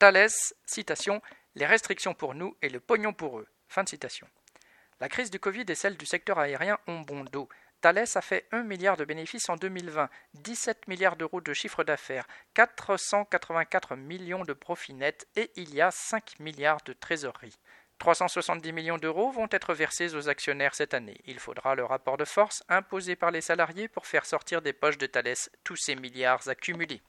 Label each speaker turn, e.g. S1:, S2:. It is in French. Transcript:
S1: Thalès, citation, les restrictions pour nous et le pognon pour eux. Fin de citation. La crise du Covid et celle du secteur aérien ont bon dos. Thales a fait 1 milliard de bénéfices en 2020, 17 milliards d'euros de chiffre d'affaires, 484 millions de profits nets et il y a 5 milliards de trésorerie. 370 millions d'euros vont être versés aux actionnaires cette année. Il faudra le rapport de force imposé par les salariés pour faire sortir des poches de Thales tous ces milliards accumulés.